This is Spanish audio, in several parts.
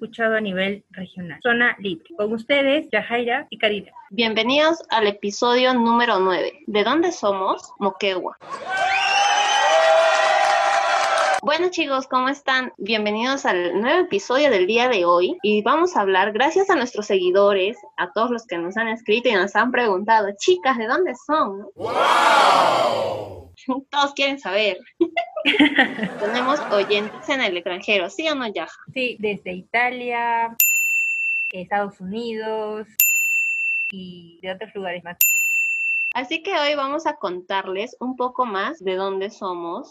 escuchado a nivel regional, Zona Libre. Con ustedes, Yajaira y Karina. Bienvenidos al episodio número 9. ¿De dónde somos? Moquegua. Bueno chicos, ¿cómo están? Bienvenidos al nuevo episodio del día de hoy y vamos a hablar, gracias a nuestros seguidores, a todos los que nos han escrito y nos han preguntado, chicas, ¿de dónde son? ¡Wow! Todos quieren saber. Tenemos oyentes en el extranjero, ¿sí o no, Yaja? Sí, desde Italia, Estados Unidos y de otros lugares más. Así que hoy vamos a contarles un poco más de dónde somos.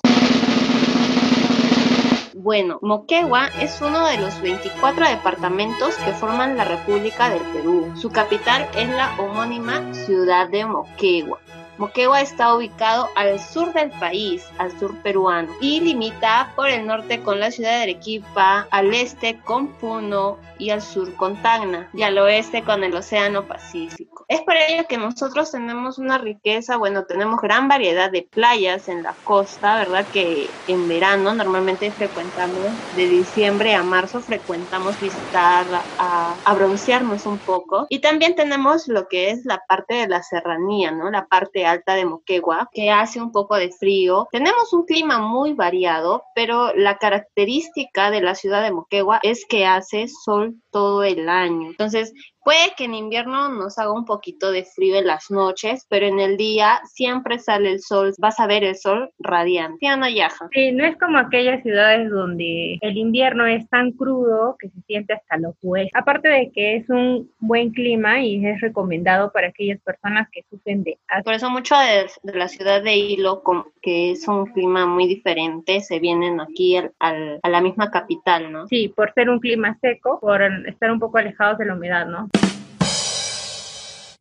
Bueno, Moquegua es uno de los 24 departamentos que forman la República del Perú. Su capital es la homónima ciudad de Moquegua. Moquegua está ubicado al sur del país, al sur peruano, y limita por el norte con la ciudad de Arequipa, al este con Puno y al sur con Tacna, y al oeste con el Océano Pacífico. Es por ello que nosotros tenemos una riqueza, bueno, tenemos gran variedad de playas en la costa, ¿verdad? Que en verano normalmente frecuentamos, de diciembre a marzo frecuentamos visitar a, a broncearnos un poco. Y también tenemos lo que es la parte de la serranía, ¿no? La parte alta de Moquegua, que hace un poco de frío. Tenemos un clima muy variado, pero la característica de la ciudad de Moquegua es que hace sol todo el año. Entonces, Puede que en invierno nos haga un poquito de frío en las noches, pero en el día siempre sale el sol, vas a ver el sol radiante. Ana Yaja. Sí, no es como aquellas ciudades donde el invierno es tan crudo que se siente hasta lo opuesto. Aparte de que es un buen clima y es recomendado para aquellas personas que sufren de asma. Por eso mucho de, la ciudad de Hilo, que es un clima muy diferente, se vienen aquí al, a la misma capital, ¿no? Sí, por ser un clima seco, por estar un poco alejados de la humedad, ¿no?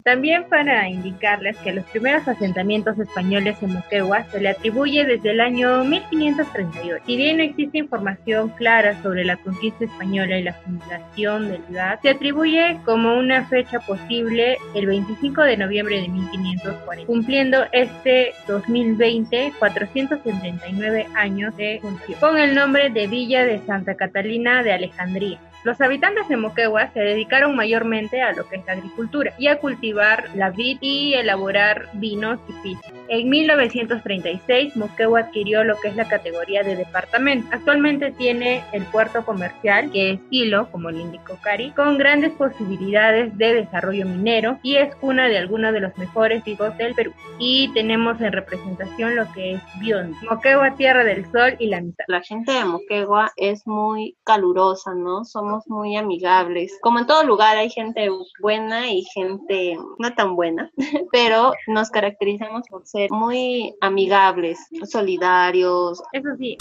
También para indicarles que los primeros asentamientos españoles en Moquegua se le atribuye desde el año 1538. Si bien no existe información clara sobre la conquista española y la fundación del lugar, se atribuye como una fecha posible el 25 de noviembre de 1540, cumpliendo este 2020 479 años de función, con el nombre de Villa de Santa Catalina de Alejandría. Los habitantes de Moquegua se dedicaron mayormente a lo que es la agricultura y a cultivar la vid y elaborar vinos y pisos. En 1936, Moquegua adquirió lo que es la categoría de departamento. Actualmente tiene el puerto comercial, que es Hilo, como le indicó Cari, con grandes posibilidades de desarrollo minero y es una de algunos de los mejores higos del Perú. Y tenemos en representación lo que es Bion. Moquegua, tierra del sol y la mitad. La gente de Moquegua es muy calurosa, ¿no? Somos muy amigables. Como en todo lugar hay gente buena y gente no tan buena, pero nos caracterizamos por ser muy amigables, solidarios. Eso sí,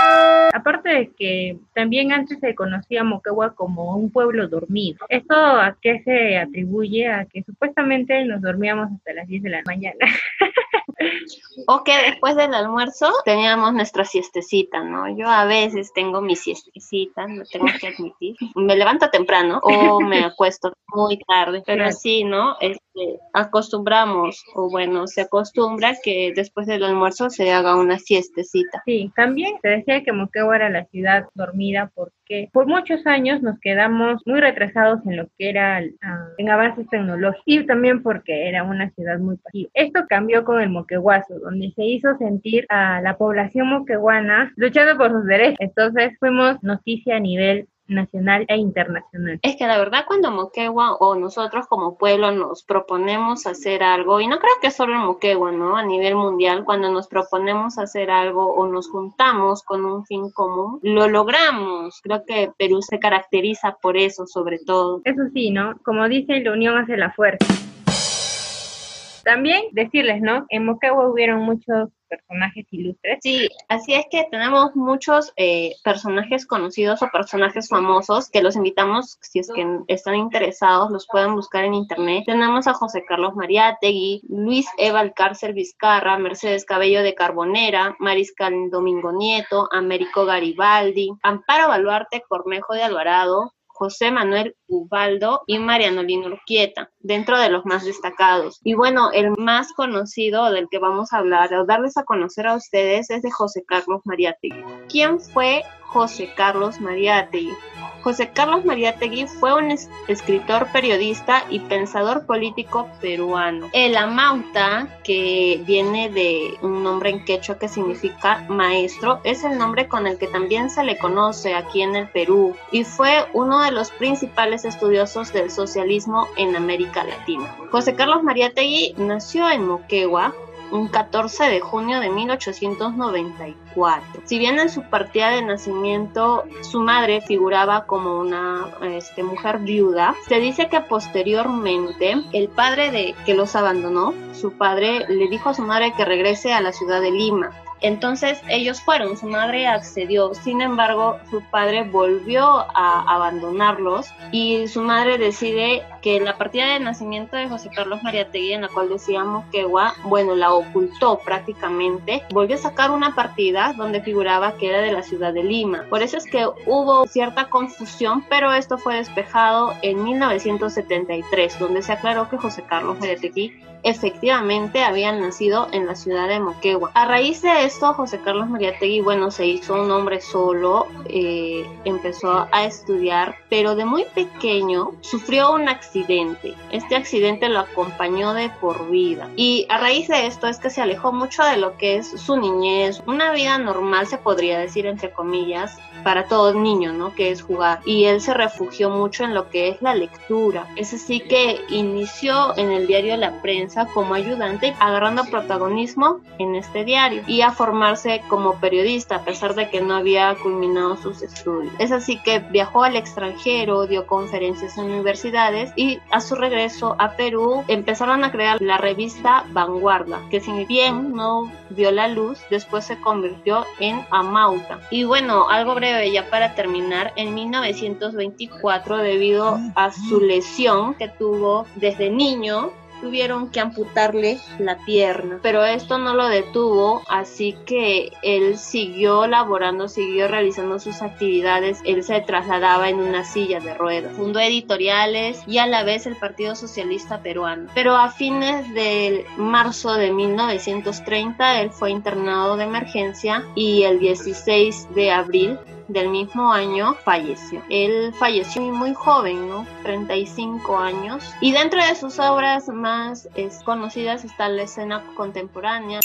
aparte de que también antes se conocía Moquegua como un pueblo dormido. ¿Esto a qué se atribuye? A que supuestamente nos dormíamos hasta las 10 de la mañana. O que después del almuerzo teníamos nuestra siestecita, ¿no? Yo a veces tengo mi siestecita, lo tengo que admitir. Me levanto temprano o me acuesto muy tarde, pero sí, ¿no? Acostumbramos, o bueno, se acostumbra que después del almuerzo se haga una siestecita. Sí, también se decía que Moquegua era la ciudad dormida porque por muchos años nos quedamos muy retrasados en lo que era ah, en avances tecnológicos y también porque era una ciudad muy pasiva. Esto cambió con el Moqueguazo, donde se hizo sentir a la población moqueguana luchando por sus derechos. Entonces fuimos noticia a nivel nacional e internacional. Es que la verdad cuando Moquegua o nosotros como pueblo nos proponemos hacer algo, y no creo que solo en Moquegua, ¿no? A nivel mundial, cuando nos proponemos hacer algo o nos juntamos con un fin común, lo logramos. Creo que Perú se caracteriza por eso sobre todo. Eso sí, ¿no? Como dicen, la unión hace la fuerza. También decirles, ¿no? En Moquegua hubieron muchos personajes ilustres. Sí, así es que tenemos muchos eh, personajes conocidos o personajes famosos que los invitamos, si es que están interesados, los pueden buscar en internet. Tenemos a José Carlos Mariátegui, Luis Eva Alcárcel Vizcarra, Mercedes Cabello de Carbonera, Mariscal Domingo Nieto, Américo Garibaldi, Amparo Baluarte Cornejo de Alvarado, José Manuel Ubaldo y Mariano Lino Urquieta, dentro de los más destacados. Y bueno, el más conocido del que vamos a hablar o darles a conocer a ustedes es de José Carlos Mariátegui. ¿Quién fue José Carlos Mariátegui. José Carlos Mariátegui fue un escritor, periodista y pensador político peruano. El Amauta, que viene de un nombre en quechua que significa maestro, es el nombre con el que también se le conoce aquí en el Perú y fue uno de los principales estudiosos del socialismo en América Latina. José Carlos Mariátegui nació en Moquegua, un 14 de junio de 1894. Si bien en su partida de nacimiento su madre figuraba como una este, mujer viuda, se dice que posteriormente el padre de que los abandonó, su padre le dijo a su madre que regrese a la ciudad de Lima. Entonces ellos fueron, su madre accedió, sin embargo su padre volvió a abandonarlos y su madre decide que la partida de nacimiento de José Carlos Mariategui, en la cual decíamos que bueno, la ocultó prácticamente, volvió a sacar una partida donde figuraba que era de la ciudad de Lima. Por eso es que hubo cierta confusión, pero esto fue despejado en 1973, donde se aclaró que José Carlos Mariategui efectivamente habían nacido en la ciudad de Moquegua. A raíz de esto, José Carlos Mariategui, bueno, se hizo un hombre solo, eh, empezó a estudiar, pero de muy pequeño sufrió un accidente. Este accidente lo acompañó de por vida. Y a raíz de esto es que se alejó mucho de lo que es su niñez, una vida normal se podría decir entre comillas, para todo niño, ¿no? Que es jugar. Y él se refugió mucho en lo que es la lectura. Es así que inició en el diario La Prensa como ayudante, agarrando protagonismo en este diario y a formarse como periodista, a pesar de que no había culminado sus estudios. Es así que viajó al extranjero, dio conferencias en universidades y a su regreso a Perú empezaron a crear la revista Vanguardia, que si bien no vio la luz, después se convirtió en Amauta. Y bueno, algo breve ya para terminar, en 1924, debido a su lesión que tuvo desde niño, tuvieron que amputarle la pierna, pero esto no lo detuvo, así que él siguió laborando, siguió realizando sus actividades, él se trasladaba en una silla de ruedas, fundó editoriales y a la vez el Partido Socialista Peruano. Pero a fines de marzo de 1930 él fue internado de emergencia y el 16 de abril del mismo año falleció. Él falleció muy joven, ¿no? 35 años. Y dentro de sus obras más conocidas está la escena contemporánea,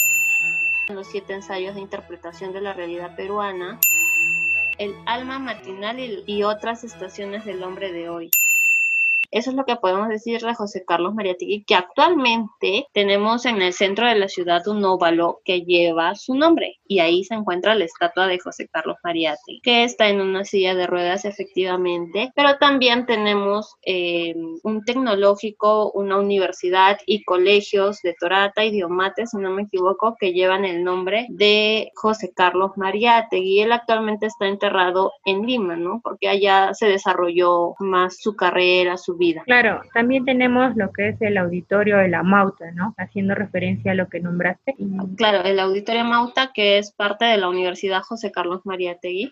los siete ensayos de interpretación de la realidad peruana, el alma matinal y otras estaciones del hombre de hoy. Eso es lo que podemos decirle a José Carlos Mariategui, que actualmente tenemos en el centro de la ciudad un óvalo que lleva su nombre y ahí se encuentra la estatua de José Carlos Mariategui, que está en una silla de ruedas efectivamente, pero también tenemos eh, un tecnológico, una universidad y colegios de Torata y Diomate, si no me equivoco, que llevan el nombre de José Carlos Mariategui. Él actualmente está enterrado en Lima, ¿no? Porque allá se desarrolló más su carrera, su Claro, también tenemos lo que es el auditorio de la Mauta, ¿no? Haciendo referencia a lo que nombraste. Claro, el auditorio Mauta, que es parte de la Universidad José Carlos Mariátegui.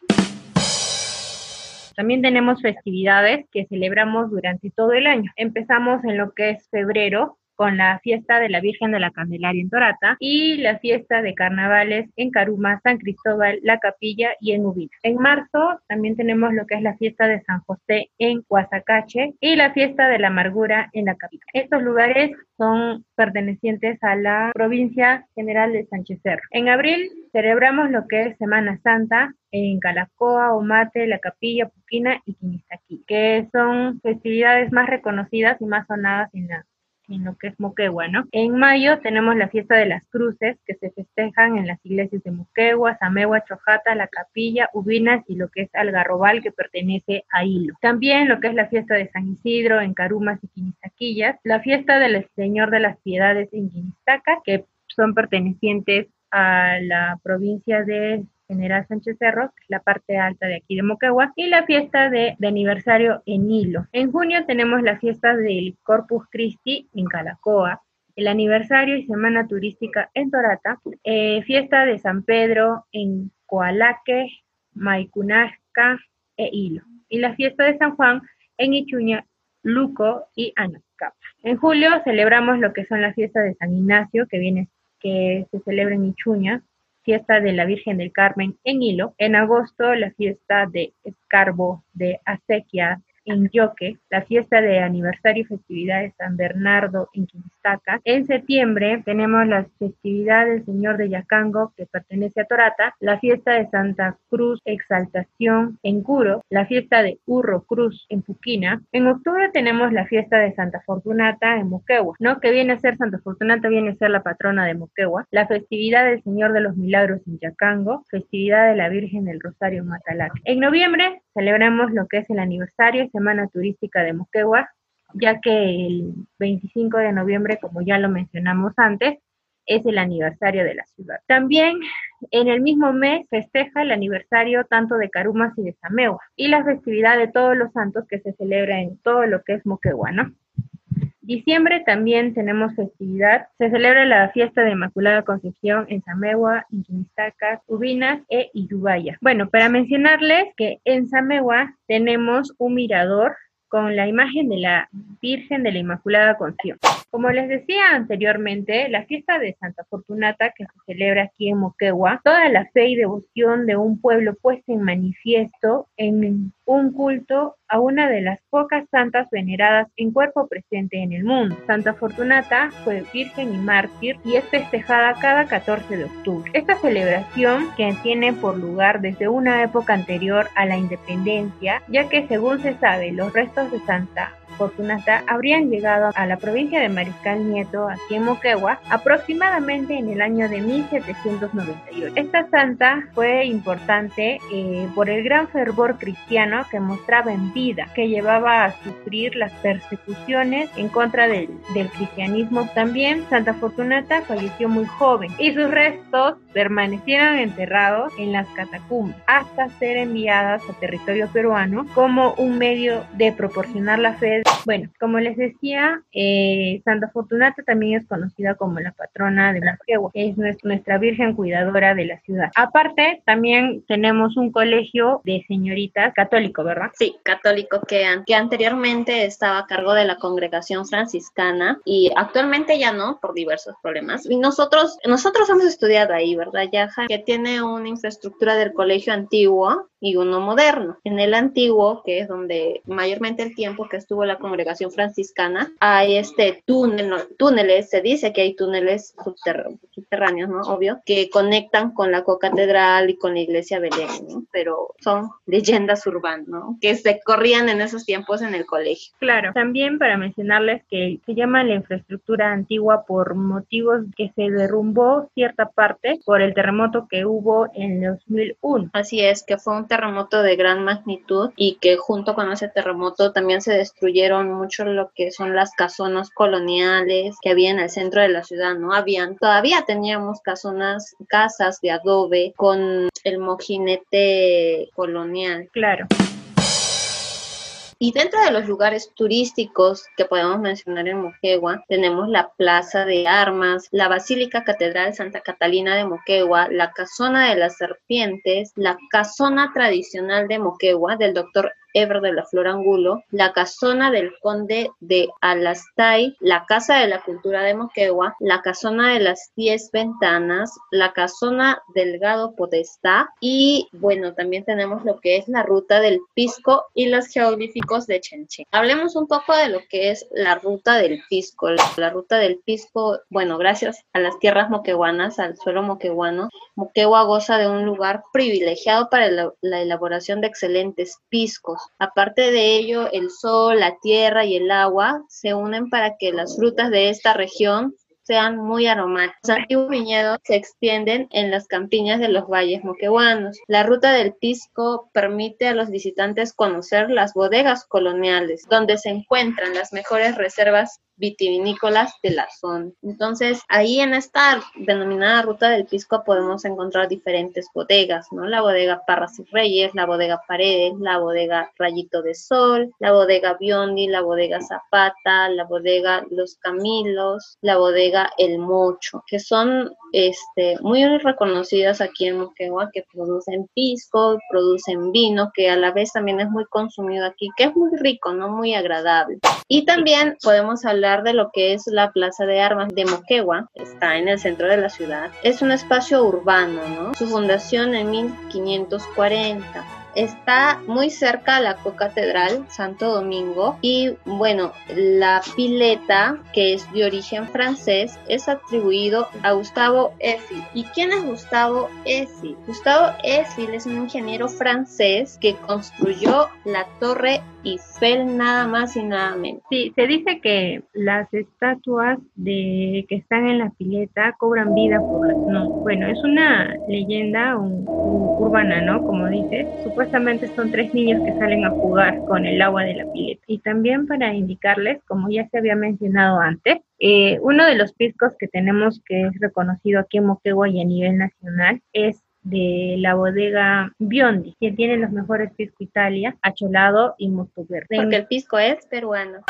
También tenemos festividades que celebramos durante todo el año. Empezamos en lo que es febrero, con la fiesta de la Virgen de la Candelaria en Torata y la fiesta de carnavales en Caruma, San Cristóbal, La Capilla y en Ubina. En marzo también tenemos lo que es la fiesta de San José en Cuazacache y la fiesta de la Amargura en La Capilla. Estos lugares son pertenecientes a la provincia general de Sánchez Cerro. En abril celebramos lo que es Semana Santa en Calacoa, Omate, La Capilla, Puquina y Quinistaquí, que son festividades más reconocidas y más sonadas en la en lo que es Moquegua, ¿no? En mayo tenemos la fiesta de las cruces que se festejan en las iglesias de Moquegua, Samegua, Chojata, La Capilla, Ubinas y lo que es Algarrobal que pertenece a Hilo. También lo que es la fiesta de San Isidro en Carumas y Quinistaquillas, la fiesta del Señor de las Piedades en Quinistaca que son pertenecientes a la provincia de General Sánchez Cerro, que es la parte alta de aquí de Moquegua, y la fiesta de, aniversario en Hilo. En junio tenemos la fiesta del Corpus Christi en Calacoa, el aniversario y semana turística en Torata, eh, fiesta de San Pedro en Coalaque, Maicunasca e Hilo, y la fiesta de San Juan en Ichuña, Luco y Anacapa. En julio celebramos lo que son las fiestas de San Ignacio, que viene que se celebra en Ichuña, fiesta de la Virgen del Carmen en Hilo. En agosto, la fiesta de Escarbo de Acequia en Yoque, la fiesta de aniversario y festividad de San Bernardo en Quimistaca. En septiembre tenemos la festividad del Señor de Yacango, que pertenece a Torata, la fiesta de Santa Cruz Exaltación en Curo, la fiesta de Urro Cruz en Puquina. En octubre tenemos la fiesta de Santa Fortunata en Moquegua, ¿no? Que viene a ser Santa Fortunata, viene a ser la patrona de Moquegua, la festividad del Señor de los Milagros en Yacango, festividad de la Virgen del Rosario en Matalac. En noviembre celebramos lo que es el aniversario Semana Turística de Moquegua, ya que el 25 de noviembre, como ya lo mencionamos antes, es el aniversario de la ciudad. También en el mismo mes festeja el aniversario tanto de Carumas y de Samewa y la festividad de todos los santos que se celebra en todo lo que es Moquegua, ¿no? Diciembre también tenemos festividad. Se celebra la fiesta de Inmaculada Concepción en Samewa, Inquimistaca, Ubinas e Irubaya. Bueno, para mencionarles que en Samewa tenemos un mirador con la imagen de la Virgen de la Inmaculada Concepción. Como les decía anteriormente, la fiesta de Santa Fortunata que se celebra aquí en Moquegua, toda la fe y devoción de un pueblo puesta en manifiesto en un culto a una de las pocas santas veneradas en cuerpo presente en el mundo. Santa Fortunata fue virgen y mártir y es festejada cada 14 de octubre. Esta celebración que tiene por lugar desde una época anterior a la independencia, ya que según se sabe los restos de Santa Fortunata habrían llegado a la provincia de Mariscal Nieto, aquí en Moquegua, aproximadamente en el año de 1798. Esta santa fue importante eh, por el gran fervor cristiano que mostraba en vida, que llevaba a sufrir las persecuciones en contra del, del cristianismo. También Santa Fortunata falleció muy joven y sus restos permanecieron enterrados en las catacumbas hasta ser enviadas a territorio peruano como un medio de proporcionar la fe bueno, como les decía, eh, Santa Fortunata también es conocida como la patrona de Moquegua, es nuestra Virgen cuidadora de la ciudad. Aparte, también tenemos un colegio de señoritas católico, ¿verdad? Sí, católico que, anteriormente estaba a cargo de la congregación franciscana y actualmente ya no, por diversos problemas. Y nosotros, nosotros hemos estudiado ahí, ¿verdad, Yaja? Que tiene una infraestructura del colegio antiguo y uno moderno. En el antiguo, que es donde mayormente el tiempo que estuvo la congregación franciscana, hay este túnel, túneles, se dice que hay túneles subterráneos, ¿no? Obvio, que conectan con la cocatedral y con la iglesia Belén, ¿no? Pero son leyendas urbanas, ¿no? Que se corrían en esos tiempos en el colegio. Claro, también para mencionarles que se llama la infraestructura antigua por motivos que se derrumbó cierta parte por el terremoto que hubo en 2001. Así es, que fue un terremoto de gran magnitud y que junto con ese terremoto también se destruyeron mucho lo que son las casonas coloniales que había en el centro de la ciudad, ¿no? Habían, todavía teníamos casonas, casas de adobe con el mojinete colonial. Claro. Y dentro de los lugares turísticos que podemos mencionar en Moquegua, tenemos la Plaza de Armas, la Basílica Catedral Santa Catalina de Moquegua, la Casona de las Serpientes, la Casona Tradicional de Moquegua del doctor Ever de la Flor Angulo, la casona del conde de Alastay, la Casa de la Cultura de Moquegua, la casona de las Diez Ventanas, la casona Delgado Podestá y bueno, también tenemos lo que es la ruta del Pisco y los geográficos de Chenchen. Hablemos un poco de lo que es la ruta del Pisco. La, ruta del Pisco, bueno, gracias a las tierras moqueguanas, al suelo moqueguano, Moquegua goza de un lugar privilegiado para la elaboración de excelentes piscos Aparte de ello, el sol, la tierra y el agua se unen para que las frutas de esta región sean muy aromáticos. Los antiguos viñedos se extienden en las campiñas de los valles moqueguanos. La ruta del Pisco permite a los visitantes conocer las bodegas coloniales, donde se encuentran las mejores reservas vitivinícolas de la zona. Entonces, ahí en esta denominada ruta del Pisco podemos encontrar diferentes bodegas, ¿no? La bodega Parras y Reyes, la bodega Paredes, la bodega Rayito de Sol, la bodega Biondi, la bodega Zapata, la bodega Los Camilos, la bodega El Mocho, que son este, muy reconocidas aquí en Moquegua, que producen pisco, producen vino, que a la vez también es muy consumido aquí, que es muy rico, ¿no? Muy agradable. Y también podemos hablar de lo que es la Plaza de Armas de Moquegua, está en el centro de la ciudad. Es un espacio urbano, ¿no? Su fundación en 1540 Está muy cerca a la Cocatedral Santo Domingo y bueno, la pileta, que es de origen francés, es atribuido a Gustavo Eiffel. ¿Y quién es Gustavo Eiffel? Gustavo Eiffel es un ingeniero francés que construyó la Torre Eiffel nada más y nada menos. Sí, se dice que las estatuas de que están en la pileta cobran vida por las no. Bueno, es una leyenda urbana, ¿no? Como dices, supuestamente son tres niños que salen a jugar con el agua de la pileta. Y también para indicarles, como ya se había mencionado antes, eh, uno de los piscos que tenemos que es reconocido aquí en Moquegua y a nivel nacional es de la bodega Biondi, que tiene los mejores pisco Italia, acholado y mosto verde. Porque el pisco es peruano.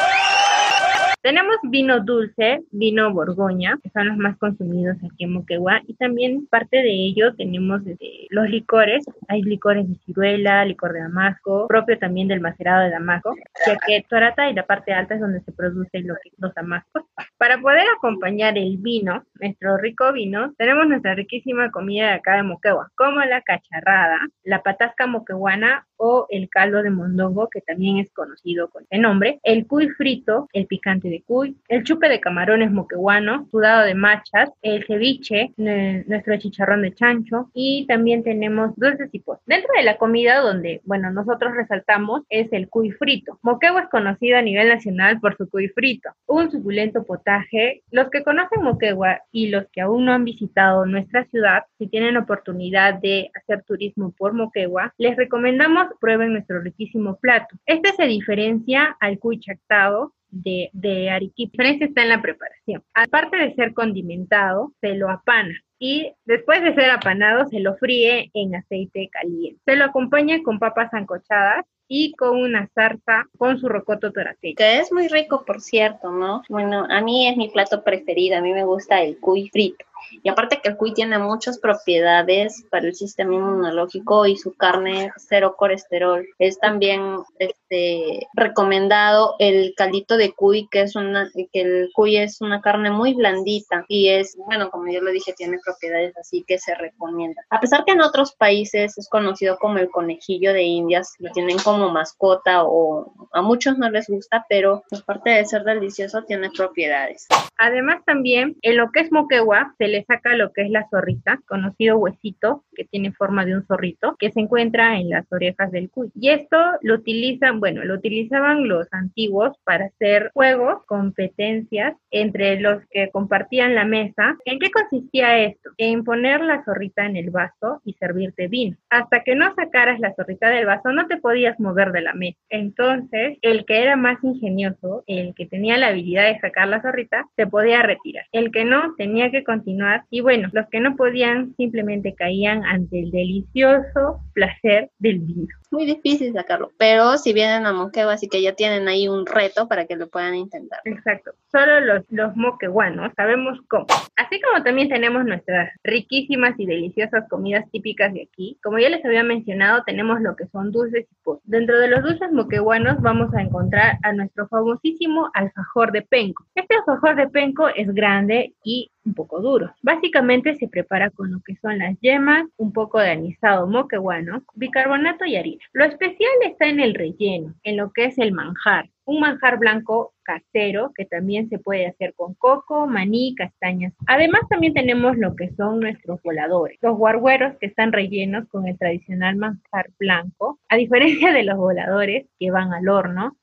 Tenemos vino dulce, vino Borgoña, que son los más consumidos aquí en Moquegua, y también parte de ello tenemos los licores. Hay licores de ciruela, licor de damasco, propio también del macerado de damasco, ya que Torata y la parte alta es donde se produce los damascos. Para poder acompañar el vino, nuestro rico vino, tenemos nuestra riquísima comida de acá de Moquegua, como la cacharrada, la patasca moqueguana o el caldo de mondongo, que también es conocido con este nombre, el cuy frito, el picante de cuy, el chupe de camarones moqueguano, sudado de machas, el ceviche, nuestro chicharrón de chancho y también tenemos dulces y postres. Dentro de la comida donde, bueno, nosotros resaltamos es el cuy frito. Moquegua es conocido a nivel nacional por su cuy frito, un suculento potaje. Los que conocen Moquegua y los que aún no han visitado nuestra ciudad, si tienen oportunidad de hacer turismo por Moquegua, les recomendamos prueben nuestro riquísimo plato. Este se diferencia al cuy chactado de, de Arequipa. La diferencia está en la preparación. Aparte de ser condimentado, se lo apana y después de ser apanado se lo fríe en aceite caliente. Se lo acompaña con papas ancochadas y con una zarza con su rocoto torateño. Que es muy rico, por cierto, ¿no? Bueno, a mí es mi plato preferido, a mí me gusta el cuy frito. Y aparte que el cuy tiene muchas propiedades para el sistema inmunológico y su carne cero colesterol. Es también este recomendado el caldito de cuy, que es una que el cuy es una carne muy blandita y es, bueno, como yo lo dije, tiene propiedades así que se recomienda. A pesar que en otros países es conocido como el conejillo de Indias, lo tienen como mascota o a muchos no les gusta, pero aparte de ser delicioso tiene propiedades. Además también en lo que es moquegua se le saca lo que es la zorrita, conocido huesito, que tiene forma de un zorrito, que se encuentra en las orejas del cuy. Y esto lo utilizan, bueno, lo utilizaban los antiguos para hacer juegos, competencias entre los que compartían la mesa. ¿En qué consistía esto? En poner la zorrita en el vaso y servirte vino. Hasta que no sacaras la zorrita del vaso, no te podías mover de la mesa. Entonces, el que era más ingenioso, el que tenía la habilidad de sacar la zorrita, se podía retirar. El que no, tenía que continuar y bueno, los que no podían simplemente caían ante el delicioso placer del vino muy difícil sacarlo, pero si vienen a Moquegua, así que ya tienen ahí un reto para que lo puedan intentar. Exacto, solo los, los moqueguanos sabemos cómo. Así como también tenemos nuestras riquísimas y deliciosas comidas típicas de aquí, como ya les había mencionado, tenemos lo que son dulces y postres. Dentro de los dulces moqueguanos vamos a encontrar a nuestro famosísimo alfajor de penco. Este alfajor de penco es grande y un poco duro. Básicamente se prepara con lo que son las yemas, un poco de anisado moqueguano, bicarbonato y harina. Lo especial está en el relleno, en lo que es el manjar. Un manjar blanco casero que también se puede hacer con coco, maní, castañas. Además también tenemos lo que son nuestros voladores, los guargueros que están rellenos con el tradicional manjar blanco, a diferencia de los voladores que van al horno,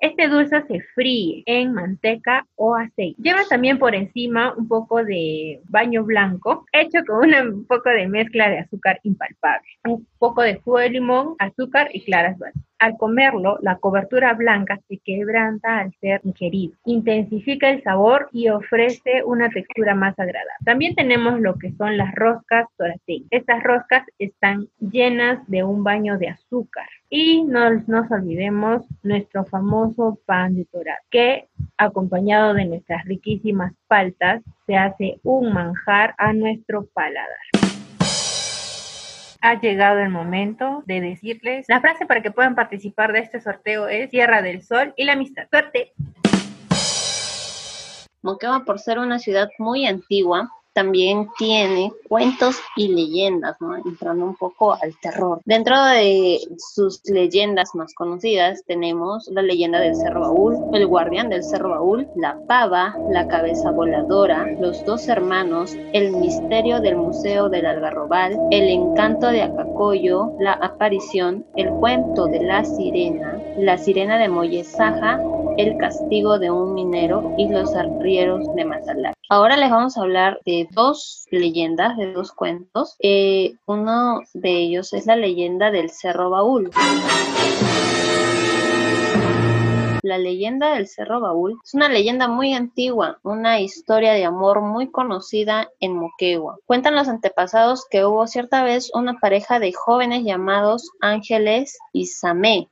este dulce se fríe en manteca o aceite. Lleva también por encima un poco de baño blanco hecho con un poco de mezcla de azúcar impalpable, un poco de jugo de limón, azúcar y claras dulces. Al comerlo, la cobertura blanca se quebranta al ser ingerido, intensifica el sabor y ofrece una textura más agradable. También tenemos lo que son las roscas torateñas. Estas roscas están llenas de un baño de azúcar. Y no nos olvidemos nuestro famoso pan de torate, que acompañado de nuestras riquísimas paltas, se hace un manjar a nuestro paladar ha llegado el momento de decirles la frase para que puedan participar de este sorteo es Tierra del Sol y la amistad. Suerte. Moquegua, por ser una ciudad muy antigua, también tiene cuentos y leyendas, ¿no? entrando un poco al terror. Dentro de sus leyendas más conocidas tenemos la leyenda del Cerro Baúl, el guardián del Cerro Baúl, la pava, la cabeza voladora, los dos hermanos, el misterio del Museo del Algarrobal, el encanto de Acacoyo, la aparición, el cuento de la sirena, la sirena de Mollesaja, el castigo de un minero y los arrieros de Mazalac. Ahora les vamos a hablar de dos leyendas, de dos cuentos. Eh, uno de ellos es la leyenda del Cerro Baúl. La leyenda del Cerro Baúl es una leyenda muy antigua, una historia de amor muy conocida en Moquegua. Cuentan los antepasados que hubo cierta vez una pareja de jóvenes llamados Ángeles y Samé.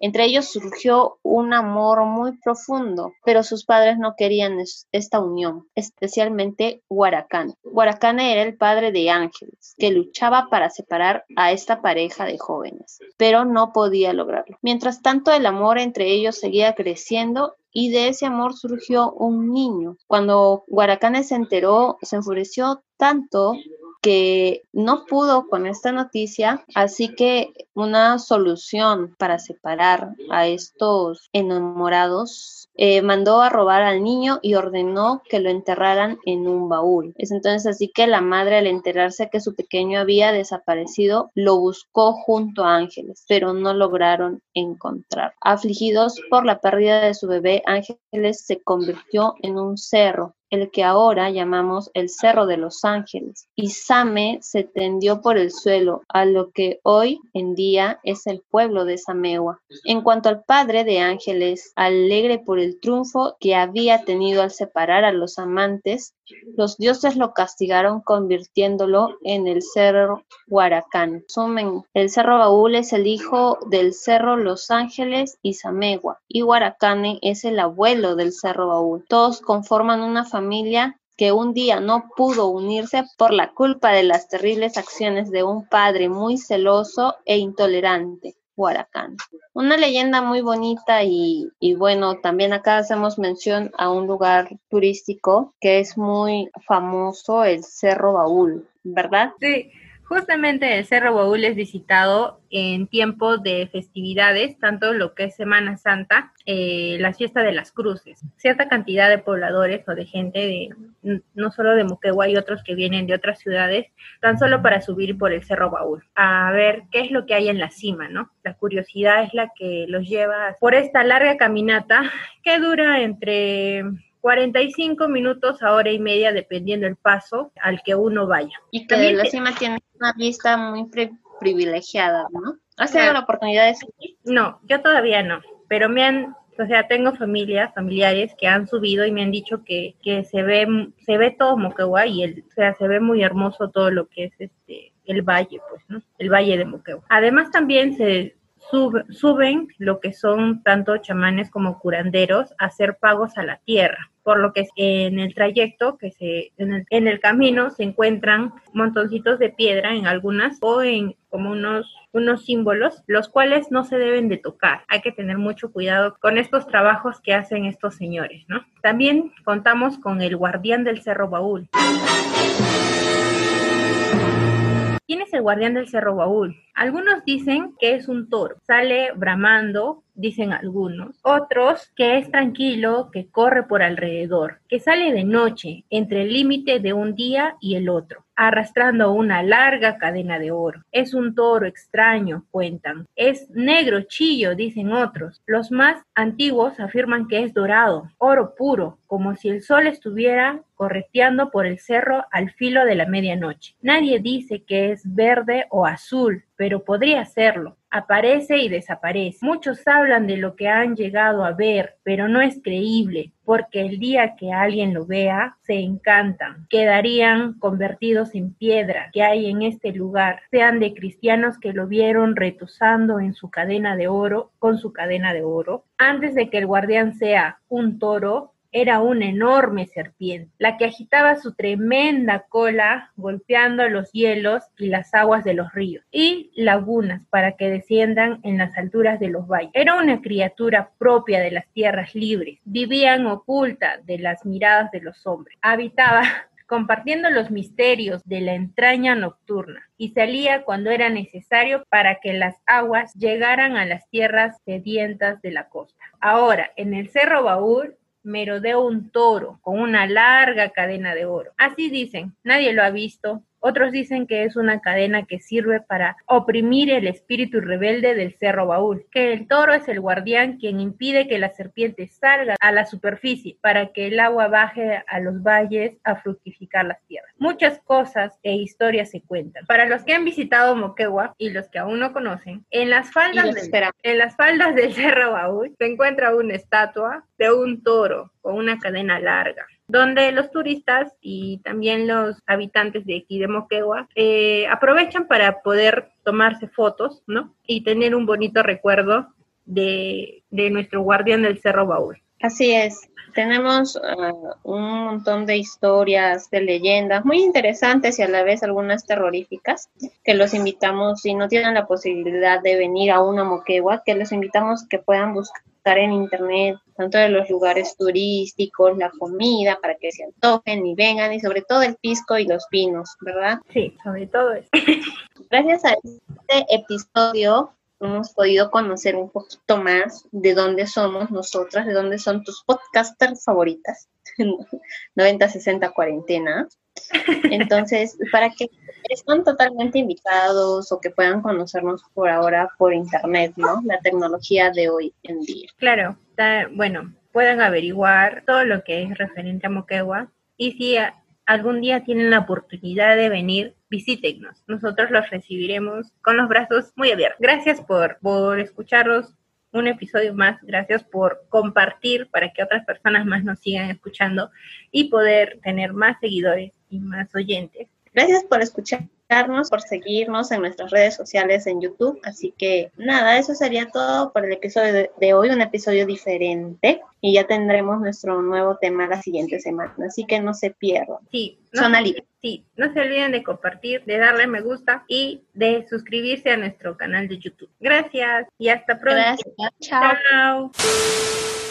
Entre ellos surgió un amor muy profundo, pero sus padres no querían esta unión, especialmente Guaracán. Guaracán era el padre de Ángeles, que luchaba para separar a esta pareja de jóvenes, pero no podía lograrlo. Mientras tanto, el amor entre ellos seguía creciendo y de ese amor surgió un niño. Cuando Guaracán se enteró, se enfureció tanto que no pudo con esta noticia, así que una solución para separar a estos enamorados eh, mandó a robar al niño y ordenó que lo enterraran en un baúl. Es entonces así que la madre al enterarse que su pequeño había desaparecido, lo buscó junto a Ángeles, pero no lograron encontrar. Afligidos por la pérdida de su bebé, Ángeles se convirtió en un cerro el que ahora llamamos el Cerro de los Ángeles, y Same se tendió por el suelo, a lo que hoy en día es el pueblo de Samewa. En cuanto al padre de Ángeles, alegre por el triunfo que había tenido al separar a los amantes, los dioses lo castigaron convirtiéndolo en el Cerro Huaracán. Sumen, el Cerro Baúl es el hijo del Cerro Los Ángeles y Samegua, y Huaracane es el abuelo del Cerro Baúl. Todos conforman una familia que un día no pudo unirse por la culpa de las terribles acciones de un padre muy celoso e intolerante. Huaracán. Una leyenda muy bonita y, y, bueno, también acá hacemos mención a un lugar turístico que es muy famoso, el Cerro Baúl, ¿verdad? Sí, Justamente el Cerro Baúl es visitado en tiempos de festividades, tanto lo que es Semana Santa, eh, la fiesta de las cruces. Cierta cantidad de pobladores o de gente, de, no solo de Moquegua y otros que vienen de otras ciudades, tan solo para subir por el Cerro Baúl, a ver qué es lo que hay en la cima, ¿no? La curiosidad es la que los lleva por esta larga caminata que dura entre 45 minutos a hora y media, dependiendo el paso al que uno vaya. Y que de la cima tiene una vista muy privilegiada, ¿no? ¿Has tenido la oportunidad de subir? No, yo todavía no, pero me han, o sea, tengo familias, familiares que han subido y me han dicho que, que se ve, se ve todo Moquegua y el, o sea, se ve muy hermoso todo lo que es este el valle, pues, ¿no? El valle de Moquegua. Además también se suben lo que son tanto chamanes como curanderos a hacer pagos a la tierra por lo que en el trayecto, que se, en el, camino se encuentran montoncitos de piedra en algunas o en como unos, unos símbolos, los cuales no se deben de tocar. Hay que tener mucho cuidado con estos trabajos que hacen estos señores. También contamos con el guardián del Cerro Baúl. ¿Quién es el guardián del Cerro Baúl? Algunos dicen que es un toro, sale bramando, dicen algunos. Otros que es tranquilo, que corre por alrededor, que sale de noche, entre el límite de un día y el otro arrastrando una larga cadena de oro. Es un toro extraño, cuentan. Es negro chillo, dicen otros. Los más antiguos afirman que es dorado, oro puro, como si el sol estuviera correteando por el cerro al filo de la medianoche. Nadie dice que es verde o azul, pero podría serlo. Aparece y desaparece. Muchos hablan de lo que han llegado a ver, pero no es creíble, porque el día que alguien lo vea, se encantan. Quedarían convertidos en piedra que hay en este lugar, sean de cristianos que lo vieron retosando en su cadena de oro, con su cadena de oro. Antes de que el guardián sea un toro, era una enorme serpiente, la que agitaba su tremenda cola golpeando los hielos y las aguas de los ríos y lagunas para que desciendan en las alturas de los valles. Era una criatura propia de las tierras libres, vivían oculta de las miradas de los hombres. Habitaba compartiendo los misterios de la entraña nocturna, y salía cuando era necesario para que las aguas llegaran a las tierras sedientas de la costa. Ahora, en el Cerro Baúl merodea un toro con una larga cadena de oro. Así dicen, nadie lo ha visto, otros dicen que es una cadena que sirve para oprimir el espíritu rebelde del cerro baúl, que el toro es el guardián quien impide que la serpiente salga a la superficie para que el agua baje a los valles a fructificar las tierras. Muchas cosas e historias se cuentan. Para los que han visitado Moquegua y los que aún no conocen, en las faldas, del, en las faldas del cerro baúl se encuentra una estatua de un toro con una cadena larga donde los turistas y también los habitantes de aquí de Moquegua eh, aprovechan para poder tomarse fotos, ¿no? Y tener un bonito recuerdo de, nuestro guardián del Cerro Baúl. Así es, tenemos uh, un montón de historias, de leyendas muy interesantes y a la vez algunas terroríficas que los invitamos, si no tienen la posibilidad de venir a una Moquegua, que los invitamos que puedan buscar en internet, tanto de los lugares turísticos, la comida, para que se antojen y vengan, y sobre todo el pisco y los vinos, ¿verdad? Sí, sobre todo eso. Gracias a este episodio hemos podido conocer un poquito más de dónde somos nosotras, de dónde son tus podcasters favoritas, 90, 60, cuarentena. Entonces, para que están totalmente invitados o que puedan conocernos por ahora por internet, ¿no? La tecnología de hoy en día. Claro, bueno, pueden averiguar todo lo que es referente a Moquegua y si algún día tienen la oportunidad de venir, visítenos. Nosotros los recibiremos con los brazos muy abiertos. Gracias por, por escucharnos un episodio más. Gracias por compartir para que otras personas más nos sigan escuchando y poder tener más seguidores y más oyentes. Gracias por escucharnos, por seguirnos en nuestras redes sociales en YouTube. Así que nada, eso sería todo por el episodio de, hoy, un episodio diferente. Y ya tendremos nuestro nuevo tema la siguiente semana. Así que no se pierdan. Sí, no, Sí, no se olviden de compartir, de darle me gusta y de suscribirse a nuestro canal de YouTube. Gracias y hasta pronto. Gracias. Chao. Chao.